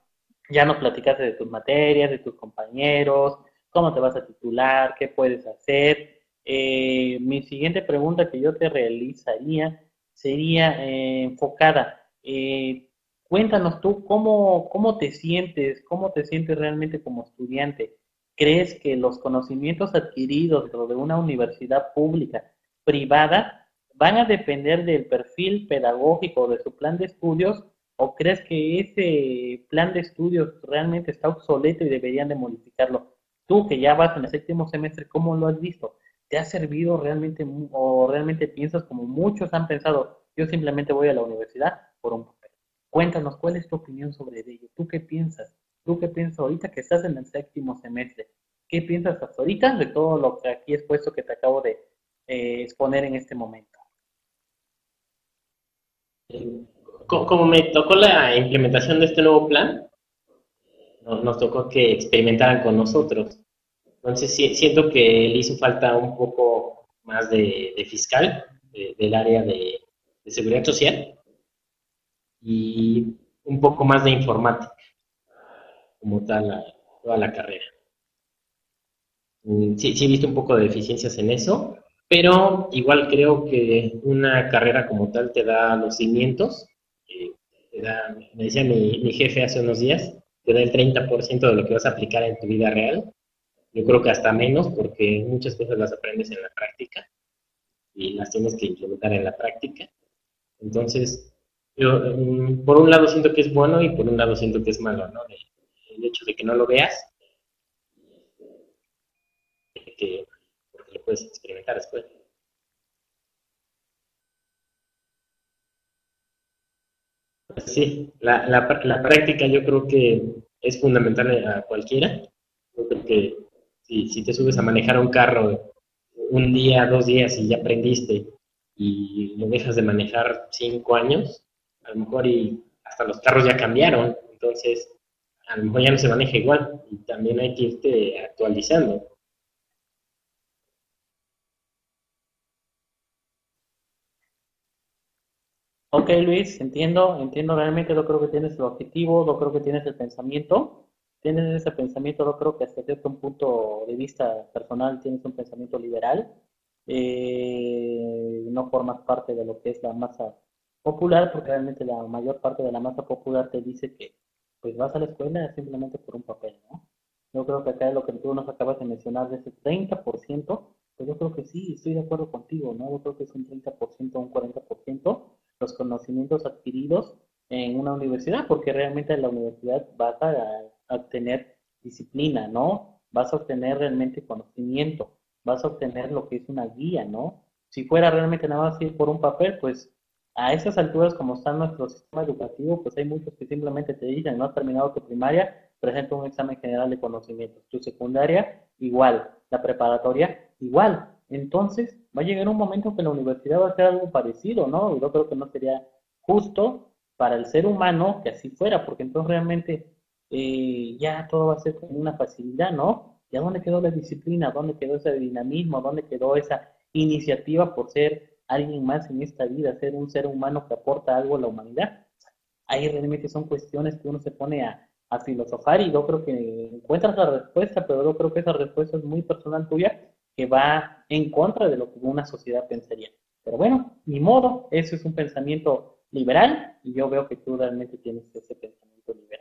ya nos platicaste de tus materias, de tus compañeros, cómo te vas a titular, qué puedes hacer, eh, mi siguiente pregunta que yo te realizaría sería eh, enfocada. Eh, cuéntanos tú cómo, cómo te sientes, cómo te sientes realmente como estudiante. ¿Crees que los conocimientos adquiridos dentro de una universidad pública, privada, van a depender del perfil pedagógico de su plan de estudios o crees que ese plan de estudios realmente está obsoleto y deberían de modificarlo? Tú que ya vas en el séptimo semestre, ¿cómo lo has visto? ¿Te ha servido realmente o realmente piensas como muchos han pensado, yo simplemente voy a la universidad por un papel? Cuéntanos, ¿cuál es tu opinión sobre ello? ¿Tú qué piensas? ¿Tú qué piensas ahorita que estás en el séptimo semestre? ¿Qué piensas hasta ahorita de todo lo que aquí expuesto que te acabo de eh, exponer en este momento? Como me tocó la implementación de este nuevo plan, nos tocó que experimentaran con nosotros. Entonces siento que le hizo falta un poco más de, fiscal del área de, seguridad social y un poco más de informática, como tal toda la carrera. Mm, sí, sí he visto un poco de deficiencias en eso, pero igual creo que una carrera como tal te da los cimientos, eh, te da, me decía mi, mi, jefe hace unos días, te da el 30% de lo que vas a aplicar en tu vida real. Yo creo que hasta menos, porque muchas cosas las aprendes en la práctica y las tienes que implementar en la práctica. Entonces, yo mm, por un lado siento que es bueno y por un lado siento que es malo, ¿no? El hecho de que no lo veas que, porque lo puedes experimentar después. Sí, la, la, la, práctica yo creo que es fundamental a cualquiera. Yo creo que si, te subes a manejar un carro un día, dos días y ya aprendiste y lo dejas de manejar cinco años, a lo mejor y hasta los carros ya cambiaron, entonces a lo mejor ya no se maneja igual y también hay que irte actualizando. Ok, Luis, entiendo, entiendo realmente, lo creo que tienes el objetivo, lo creo que tienes el pensamiento, tienes ese pensamiento, lo creo que hasta cierto punto de vista personal tienes un pensamiento liberal, eh, no formas parte de lo que es la masa popular, porque realmente la mayor parte de la masa popular te dice que pues vas a la escuela simplemente por un papel, ¿no? Yo creo que acá lo que tú nos acabas de mencionar de ese 30%, pues yo creo que sí, estoy de acuerdo contigo, ¿no? Yo creo que es un 30% o un 40% los conocimientos adquiridos en una universidad, porque realmente en la universidad vas a, obtener disciplina, ¿no? Vas a obtener realmente conocimiento, vas a obtener lo que es una guía, ¿no? Si fuera realmente nada más ir por un papel, pues a esas alturas como está nuestro sistema educativo, pues hay muchos que simplemente te dicen, no has terminado tu primaria, presenta un examen general de conocimientos. Tu secundaria, igual. La preparatoria, igual. Entonces, va a llegar un momento que la universidad va a ser algo parecido, ¿no? Yo creo que no sería justo para el ser humano que así fuera, porque entonces realmente eh, ya todo va a ser con una facilidad, ¿no? ¿Ya dónde quedó la disciplina? ¿Dónde quedó ese dinamismo? ¿Dónde quedó esa iniciativa por ser alguien más en esta vida, ser un ser humano que aporta algo a la humanidad? Ahí realmente son cuestiones que uno se pone a, a filosofar y yo creo que encuentras la respuesta, pero yo creo que esa respuesta es muy personal tuya que va en contra de lo que una sociedad pensaría. Pero bueno, ni modo, eso es un pensamiento liberal y yo veo que tú realmente tienes ese pensamiento liberal.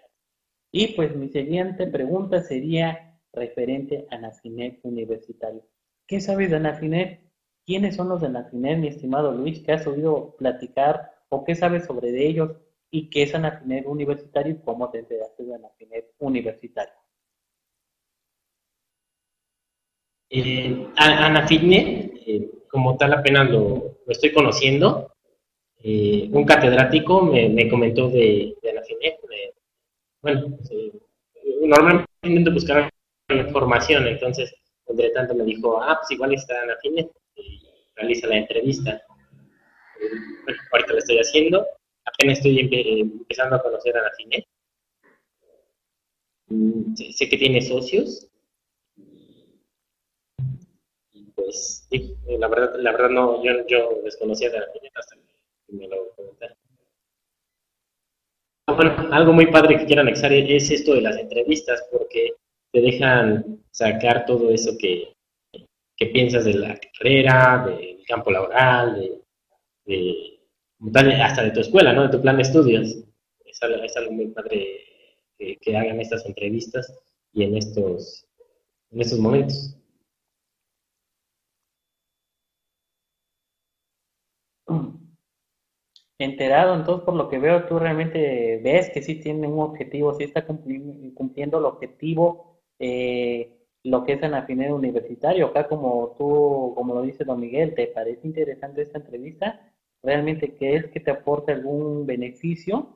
Y pues mi siguiente pregunta sería referente a Nafinet Universitario. ¿Qué sabes de Nafinet? ¿Quiénes son los de Nafinet, mi estimado Luis? ¿Qué has oído platicar o qué sabes sobre ellos? ¿Y qué es Anafinet Universitario y cómo te enteraste de Anafinet Universitario? Eh, Ana Fitnet, eh, como tal apenas lo, estoy conociendo. Eh, un catedrático me, comentó de, de. Bueno, eh, normalmente buscar información, entonces, entre tanto me dijo, ah, pues igual está Ana Fitnet y realiza la entrevista. bueno, ahorita lo estoy haciendo. Apenas estoy empezando a conocer a Ana Fitnet. Mm, sé que tiene socios, pues sí, eh, la verdad, la verdad no, yo, yo desconocía de la piñata hasta que me lo comentaron. Bueno, algo muy padre que quiero anexar es esto de las entrevistas, porque te dejan sacar todo eso que, que piensas de la carrera, del campo laboral, de, de, hasta de tu escuela, ¿no? De tu plan de estudios. Es algo, es algo muy padre que, que, hagan estas entrevistas y en estos, en estos momentos. Enterado, entonces por lo que veo tú realmente ves que sí tiene un objetivo, sí está cumpliendo, el objetivo eh, lo que es en Afinet Universitario. Acá como tú, como lo dice don Miguel, ¿te parece interesante esta entrevista? ¿Realmente crees que te aporta algún beneficio?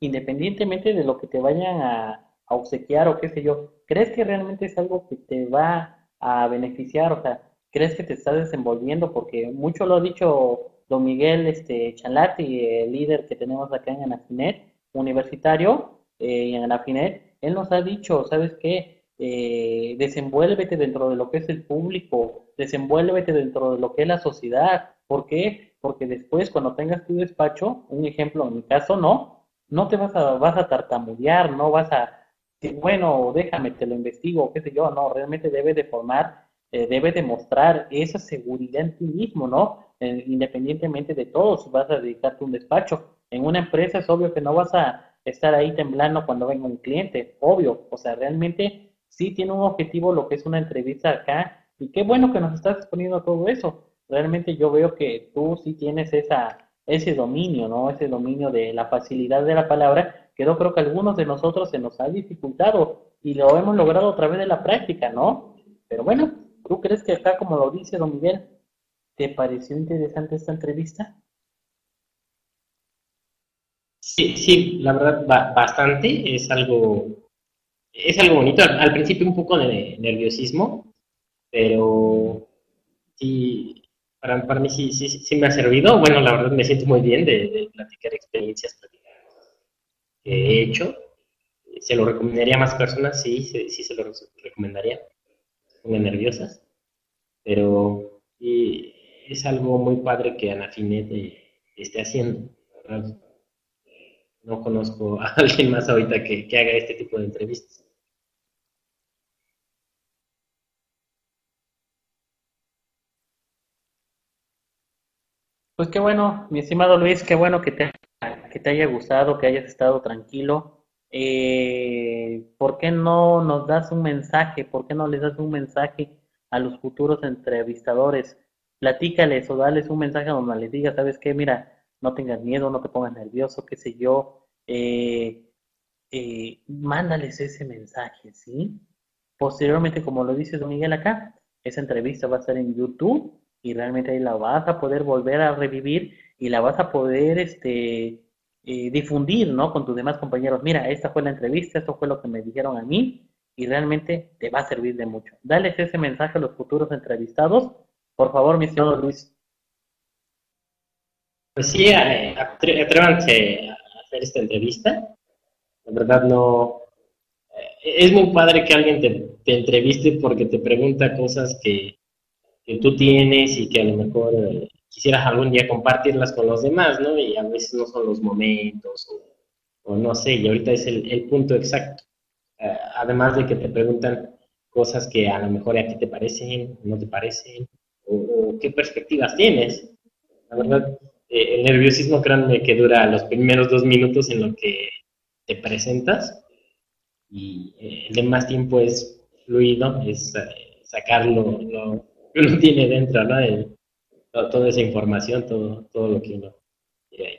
Independientemente de lo que te vayan a, obsequiar o qué sé yo, ¿crees que realmente es algo que te va a beneficiar? O sea, ¿crees que te estás desenvolviendo? Porque mucho lo ha dicho don Miguel este, Chalati, el líder que tenemos acá en Anafinet universitario, eh, en Anafinet, él nos ha dicho, ¿sabes qué? Eh, desenvuélvete dentro de lo que es el público, desenvuélvete dentro de lo que es la sociedad. ¿Por qué? Porque después cuando tengas tu despacho, un ejemplo en mi caso, no, no te vas a, vas a tartamudear, no vas a, bueno, déjame, te lo investigo, qué sé yo, no, realmente debe de formar, eh, debe de mostrar esa seguridad en ti mismo, ¿no? Independientemente de todo, vas a dedicarte a un despacho. En una empresa es obvio que no vas a estar ahí temblando cuando venga un cliente, obvio, o sea, realmente sí tiene un objetivo lo que es una entrevista acá y qué bueno que nos estás exponiendo todo eso. Realmente yo veo que tú sí tienes esa, ese dominio, ¿no? Ese dominio de la facilidad de la palabra, que yo creo que algunos de nosotros se nos ha dificultado y lo hemos logrado a través de la práctica, ¿no? Pero bueno, ¿tú crees que acá, como lo dice don Miguel, te pareció interesante esta entrevista? Sí, sí, la verdad, bastante. Es algo es algo bonito. Al, principio un poco de nerviosismo, pero sí, para, para mí sí, sí, sí, me ha servido. Bueno, la verdad me siento muy bien de, platicar experiencias que he hecho. ¿Se lo recomendaría a más personas? Sí, sí, se lo recomendaría. Muy nerviosas. Pero es algo muy padre que Ana Finet esté haciendo. No conozco a alguien más ahorita que, que haga este tipo de entrevistas. Pues qué bueno, mi estimado Luis, qué bueno que te, que te haya gustado, que hayas estado tranquilo. Eh, ¿Por qué no nos das un mensaje? ¿Por qué no les das un mensaje a los futuros entrevistadores? Platícales o dales un mensaje donde les digas, ¿sabes qué? Mira, no tengas miedo, no te pongas nervioso, qué sé yo. Eh, eh, mándales ese mensaje, ¿sí? Posteriormente, como lo dice Don Miguel acá, esa entrevista va a estar en YouTube y realmente ahí la vas a poder volver a revivir y la vas a poder este, eh, difundir, ¿no? Con tus demás compañeros. Mira, esta fue la entrevista, esto fue lo que me dijeron a mí y realmente te va a servir de mucho. Dales ese mensaje a los futuros entrevistados. Por favor, mi estimado Luis. Pues sí, atrévanse a hacer esta entrevista. La verdad no... Eh, es muy padre que alguien te entreviste porque te pregunta cosas que, que tú tienes y que a lo mejor eh, quisieras algún día compartirlas con los demás, ¿no? Y a veces no son los momentos o, no sé, y ahorita es el, punto exacto. Eh, además de que te preguntan cosas que a lo mejor a ti te parecen, no te parecen, qué perspectivas tienes. La verdad, eh, el nerviosismo, créanme que dura los primeros dos minutos en lo que te presentas y el demás tiempo es fluido, es sacarlo lo, uno tiene dentro, ¿no? toda esa información, todo, todo lo que uno tiene ahí.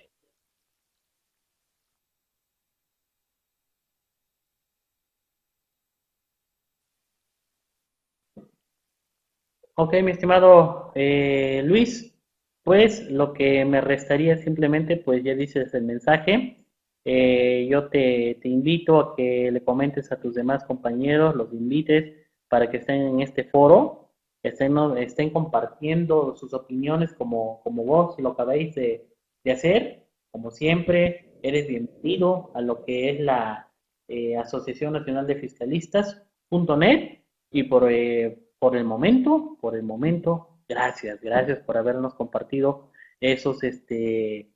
Ok, mi estimado eh, Luis, pues lo que me restaría simplemente, pues ya dices el mensaje. Eh, yo te, invito a que le comentes a tus demás compañeros, los invites para que estén en este foro estén, estén compartiendo sus opiniones como, como vos lo acabáis de, hacer. Como siempre, eres bienvenido a lo que es la eh, Asociación Nacional de Fiscalistas.net y por, eh, por el momento, por el momento, gracias, gracias por habernos compartido esos este,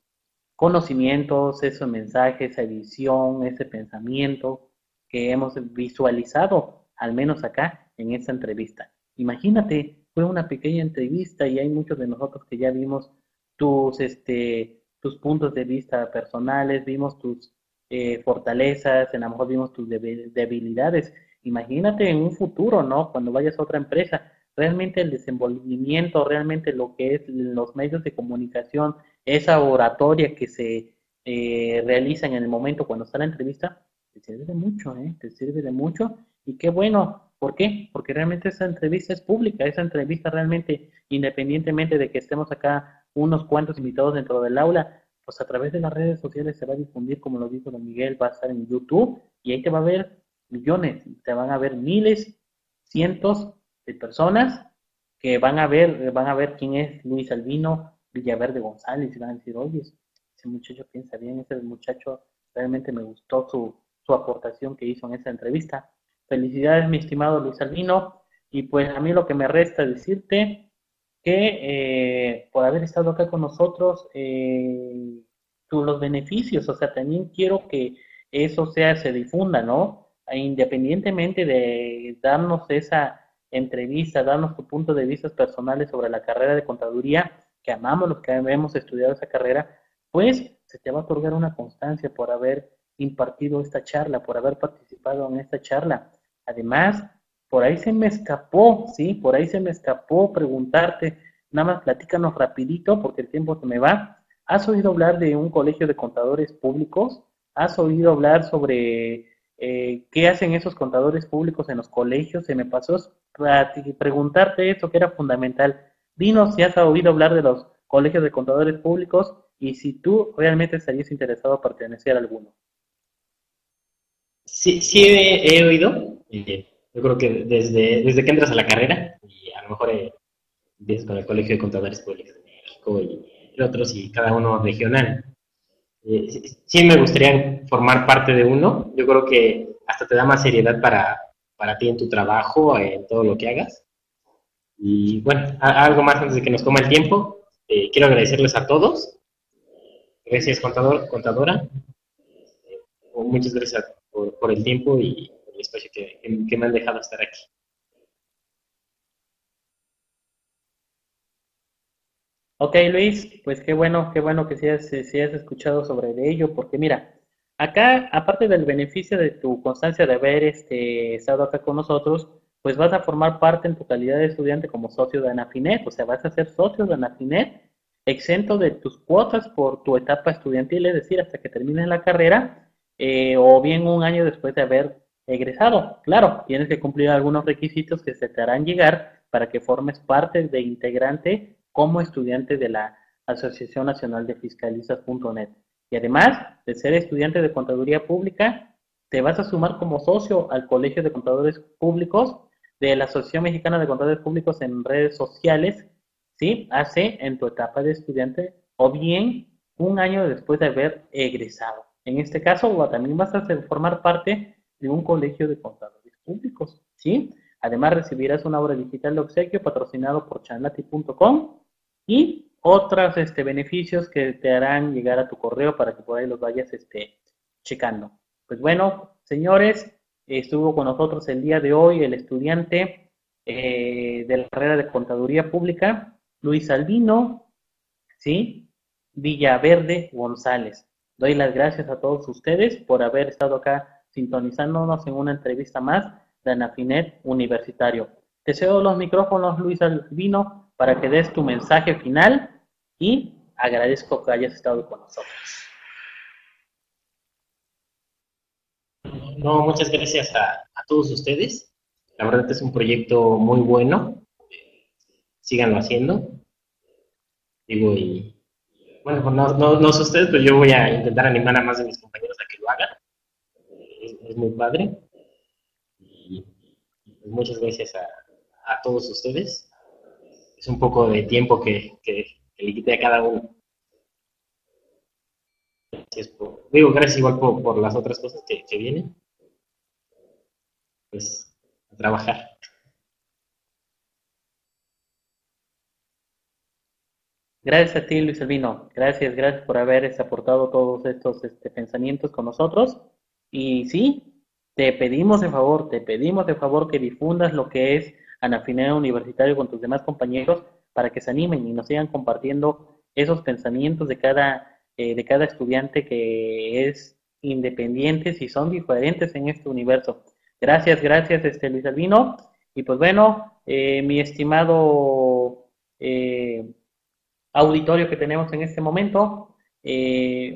conocimientos, esos mensajes, esa visión, ese pensamiento que hemos visualizado, al menos acá en esta entrevista. Imagínate, fue una pequeña entrevista y hay muchos de nosotros que ya vimos tus, este, tus puntos de vista personales, vimos tus eh, fortalezas, a lo mejor vimos tus debilidades. Imagínate en un futuro, ¿no? Cuando vayas a otra empresa, realmente el desenvolvimiento, realmente lo que es los medios de comunicación, esa oratoria que se eh, realiza en el momento cuando está la entrevista, te sirve de mucho, ¿eh? Te sirve de mucho. Y qué bueno, ¿Por qué? Porque realmente esa entrevista es pública, esa entrevista realmente, independientemente de que estemos acá unos cuantos invitados dentro del aula, pues a través de las redes sociales se va a difundir, como lo dijo don Miguel, va a estar en YouTube y ahí te va a ver millones, te van a ver miles, cientos de personas que van a ver, van a ver quién es Luis Albino Villaverde González y van a decir, oye, ese muchacho piensa bien, ese muchacho realmente me gustó su, su aportación que hizo en esa entrevista. Felicidades, mi estimado Luis Albino, y pues a mí lo que me resta decirte que eh, por haber estado acá con nosotros, eh, los beneficios, o sea, también quiero que eso sea, se difunda, ¿no? E independientemente de darnos esa entrevista, darnos tu punto de vista personales sobre la carrera de contaduría, que amamos los que hemos estudiado esa carrera, pues se te va a otorgar una constancia por haber impartido esta charla, por haber participado en esta charla. Además, por ahí se me escapó, ¿sí? Por ahí se me escapó preguntarte, nada más platícanos rapidito porque el tiempo se me va. ¿Has oído hablar de un colegio de contadores públicos? ¿Has oído hablar sobre eh, qué hacen esos contadores públicos en los colegios? Se me pasó preguntarte eso que era fundamental. Dinos si has oído hablar de los colegios de contadores públicos y si tú realmente estarías interesado a pertenecer a alguno. Sí, sí he, oído. Eh, yo creo que desde, desde que entras a la carrera, y a lo mejor eh, con el Colegio de Contadores Públicos de México y otros, y cada uno regional. Eh, sí me gustaría formar parte de uno. Yo creo que hasta te da más seriedad para, para ti en tu trabajo, en todo lo que hagas. Y bueno, algo más antes de que nos coma el tiempo. Eh, quiero agradecerles a todos. Gracias, contador, contadora. muchas gracias por, el tiempo y espacio que, me han dejado estar aquí. Ok, Luis, pues qué bueno, qué bueno que si has escuchado sobre ello, porque mira, acá, aparte del beneficio de tu constancia de haber este, estado acá con nosotros, pues vas a formar parte en tu calidad de estudiante como socio de Anafinet, o sea, vas a ser socio de Anafinet, exento de tus cuotas por tu etapa estudiantil, es decir, hasta que termines la carrera, eh, o bien un año después de haber egresado. Claro, tienes que cumplir algunos requisitos que se te harán llegar para que formes parte de integrante como estudiante de la Asociación Nacional de Fiscalistas.net. Y además de ser estudiante de Contaduría Pública, te vas a sumar como socio al Colegio de Contadores Públicos de la Asociación Mexicana de Contadores Públicos en redes sociales, ¿sí? Hace en tu etapa de estudiante o bien un año después de haber egresado. En este caso, también vas a formar parte de un colegio de contadores públicos, ¿sí? Además recibirás una obra digital de obsequio patrocinado por chanlati.com y otros este, beneficios que te harán llegar a tu correo para que por ahí los vayas este, checando. Pues bueno, señores, estuvo con nosotros el día de hoy el estudiante eh, de la carrera de Contaduría Pública, Luis Albino, ¿sí? Villaverde González. Doy las gracias a todos ustedes por haber estado acá sintonizándonos en una entrevista más de Anafinet Universitario. Te cedo los micrófonos, Luis Albino, para que des tu mensaje final y agradezco que hayas estado con nosotros. No, muchas gracias a, todos ustedes. La verdad es un proyecto muy bueno. Síganlo haciendo. Digo, y bueno, no, no, no sé ustedes, pero yo voy a intentar animar a más de mis compañeros a que lo hagan es, muy padre. Y, pues muchas gracias a, todos ustedes. Es un poco de tiempo que, le quité a cada uno. Gracias por, digo, gracias igual por, las otras cosas que, que vienen. Pues a trabajar. Gracias a ti, Luis Elvino. Gracias, gracias por haber aportado todos estos este, pensamientos con nosotros. Y sí, te pedimos de favor, te pedimos de favor que difundas lo que es Anafinea Universitario con tus demás compañeros para que se animen y nos sigan compartiendo esos pensamientos de cada, eh, de cada estudiante que es independiente y son diferentes en este universo. Gracias, gracias, este Luis Albino. Y pues bueno, eh, mi estimado eh, auditorio que tenemos en este momento,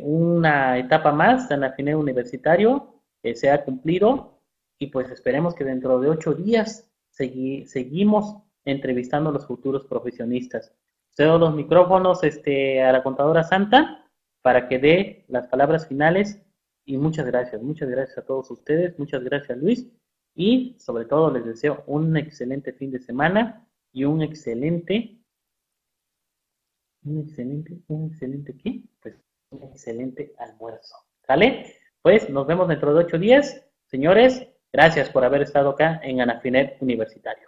una etapa más en la universitario se ha cumplido y pues esperemos que dentro de ocho días seguimos entrevistando a los futuros profesionistas. Cedo los micrófonos este, a la contadora Santa para que dé las palabras finales y muchas gracias, muchas gracias a todos ustedes, muchas gracias Luis y sobre todo les deseo un excelente fin de semana y un excelente, un excelente, un excelente ¿qué? Pues un excelente almuerzo. ¿Sale? Pues nos vemos dentro de ocho días. Señores, gracias por haber estado acá en Anafinet Universitario.